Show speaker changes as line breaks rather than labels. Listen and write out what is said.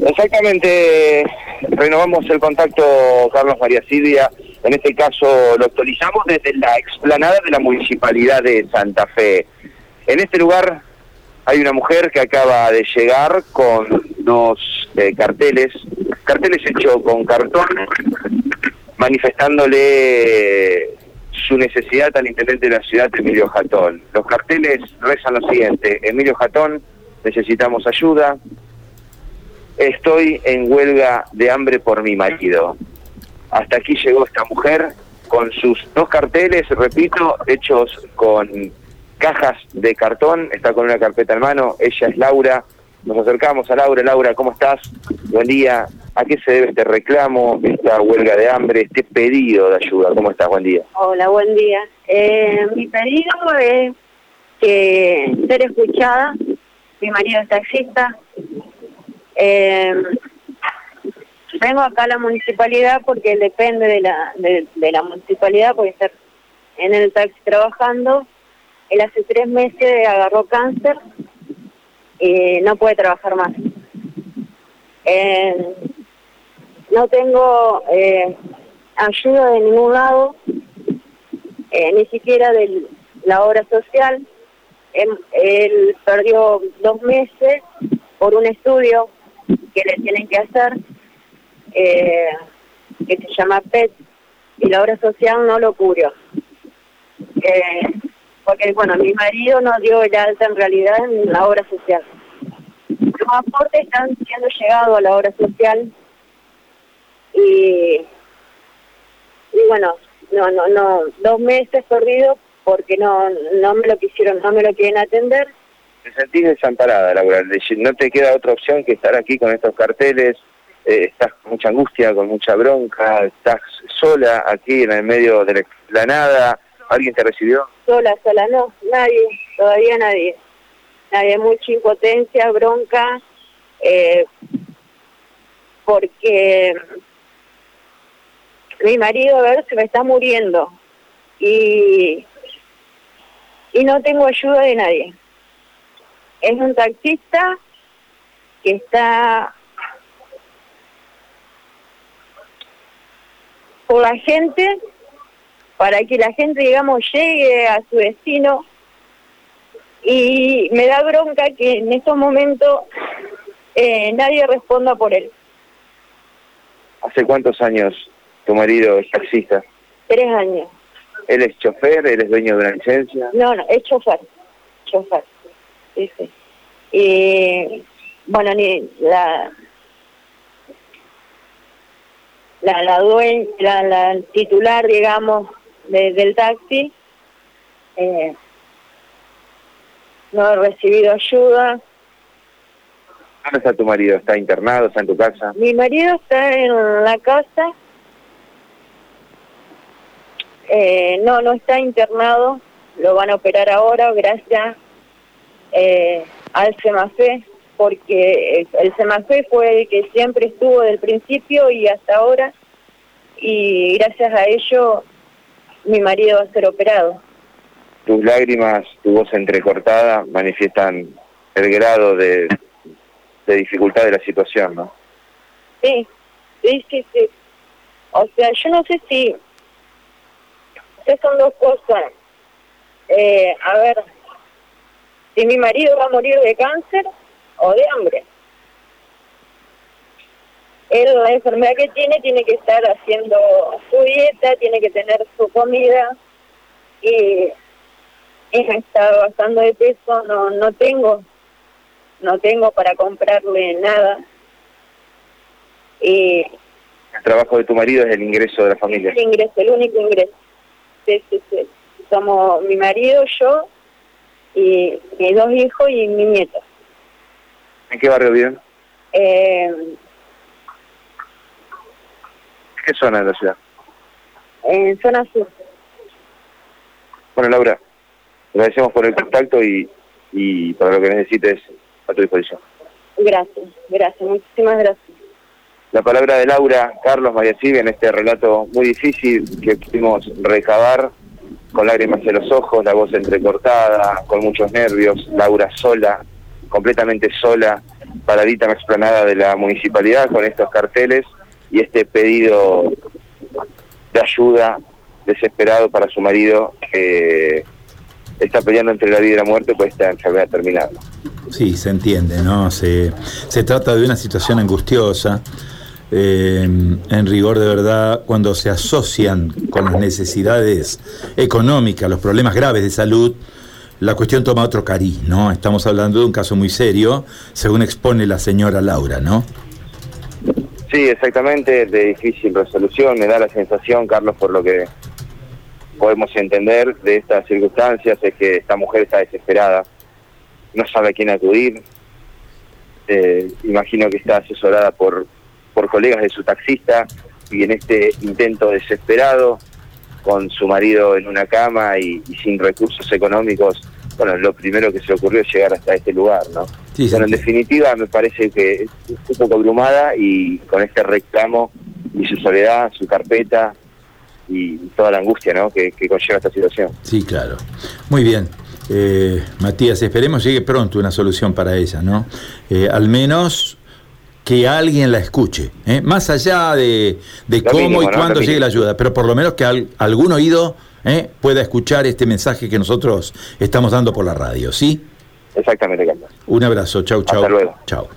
Exactamente, renovamos el contacto Carlos María Silvia. En este caso lo actualizamos desde la explanada de la Municipalidad de Santa Fe. En este lugar hay una mujer que acaba de llegar con dos eh, carteles, carteles hechos con cartón, manifestándole su necesidad al intendente de la ciudad, Emilio Jatón. Los carteles rezan lo siguiente, Emilio Jatón, necesitamos ayuda, estoy en huelga de hambre por mi marido. Hasta aquí llegó esta mujer con sus dos carteles, repito, hechos con cajas de cartón, está con una carpeta en mano, ella es Laura, nos acercamos a Laura, Laura, ¿cómo estás? Buen día, ¿a qué se debe este reclamo, esta huelga de hambre, este pedido de ayuda? ¿Cómo estás? Buen día.
Hola, buen día. Eh, mi pedido es que ser escuchada, mi marido es taxista, eh, vengo acá a la municipalidad porque depende de la, de, la municipalidad, porque estar en el taxi trabajando. Él hace tres meses agarró cáncer y no puede trabajar más. Eh, no tengo eh, ayuda de ningún lado, eh, ni siquiera de la obra social. él perdió dos meses por un estudio que le tienen que hacer, eh, que se llama PET, y la obra social no lo cubrió. Eh, porque, bueno, mi marido no dio el alta en realidad en la obra social. Los aportes están siendo llegados a la obra social y, y bueno, no, no, no, dos meses perdidos porque no, no me lo quisieron, no me lo quieren atender
te sentís desamparada, Laura. No te queda otra opción que estar aquí con estos carteles. Eh, estás con mucha angustia, con mucha bronca. Estás sola aquí en el medio de la nada. ¿Alguien te recibió?
Sola, sola, no. Nadie. Todavía nadie. Nadie. Mucha impotencia, bronca. Eh, porque mi marido, a ver, se me está muriendo. Y, y no tengo ayuda de nadie es un taxista que está por la gente para que la gente, digamos, llegue a su destino. Y me da bronca que en estos momentos eh, nadie responda por él.
¿Hace cuántos años tu marido es taxista?
Tres años.
¿Él es chofer? ¿Él es dueño de una licencia?
No, no, es chofer. Chofer sí, Y bueno, ni la la la, la, la titular, digamos, del taxi, eh, no he recibido ayuda.
¿Dónde está tu marido? ¿Está internado? ¿Está en tu casa?
Mi marido está en la casa. Eh, no, no está internado. Lo van a operar ahora, gracias eh, al SEMAFE, porque el SEMAFE fue el que siempre estuvo del principio y hasta ahora, y gracias a ello mi marido va a ser operado.
Tus lágrimas, tu voz entrecortada manifiestan el grado de, de dificultad de la situación, ¿no?
Sí, sí, sí, sí. O sea, yo no sé si... Estas son dos cosas. Eh, a ver, si mi marido va a morir de cáncer o de hambre. Él, la enfermedad que tiene, tiene que estar haciendo su dieta, tiene que tener su comida y, me está bajando de peso, no, no tengo, no tengo para comprarle nada. Y
el trabajo de tu marido es el ingreso de la familia.
El ingreso, el único ingreso. Sí, sí, sí. Somos mi marido, yo y mis dos hijos y mi nieto.
¿En qué barrio viven?
Eh,
¿Qué zona de la ciudad?
En zona sur.
Bueno, Laura, agradecemos por el contacto y, y para lo que necesites a tu disposición.
Gracias, gracias, muchísimas gracias.
La palabra de Laura, Carlos María en este relato muy difícil que pudimos recabar con lágrimas en los ojos, la voz entrecortada, con muchos nervios, Laura sola, completamente sola, paradita en la explanada de la municipalidad con estos carteles y este pedido de ayuda desesperado para su marido que está peleando entre la vida y la muerte por esta enfermedad terminal.
Sí, se entiende, ¿no? Se, se trata de una situación angustiosa. Eh, en rigor de verdad, cuando se asocian con las necesidades económicas, los problemas graves de salud, la cuestión toma otro cariz, ¿no? Estamos hablando de un caso muy serio, según expone la señora Laura, ¿no?
Sí, exactamente, de difícil resolución. Me da la sensación, Carlos, por lo que podemos entender de estas circunstancias, es que esta mujer está desesperada, no sabe a quién acudir. Eh, imagino que está asesorada por, por colegas de su taxista y en este intento desesperado con su marido en una cama y, sin recursos económicos, bueno, lo primero que se le ocurrió es llegar hasta este lugar, ¿no? Sí, bueno, en definitiva me parece que es un poco abrumada y con este reclamo y su soledad, su carpeta y toda la angustia, ¿no? Que, conlleva esta situación.
Sí, claro. Muy bien. Eh, Matías, esperemos llegue pronto una solución para ella, ¿no? Eh, al menos que alguien la escuche, ¿eh? más allá de, cómo y cuándo llegue la ayuda, pero por lo menos que algún oído ¿eh? pueda escuchar este mensaje que nosotros estamos dando por la radio, ¿sí?
Exactamente, Carlos.
Un abrazo, chau, chau.
Hasta luego.
Chau.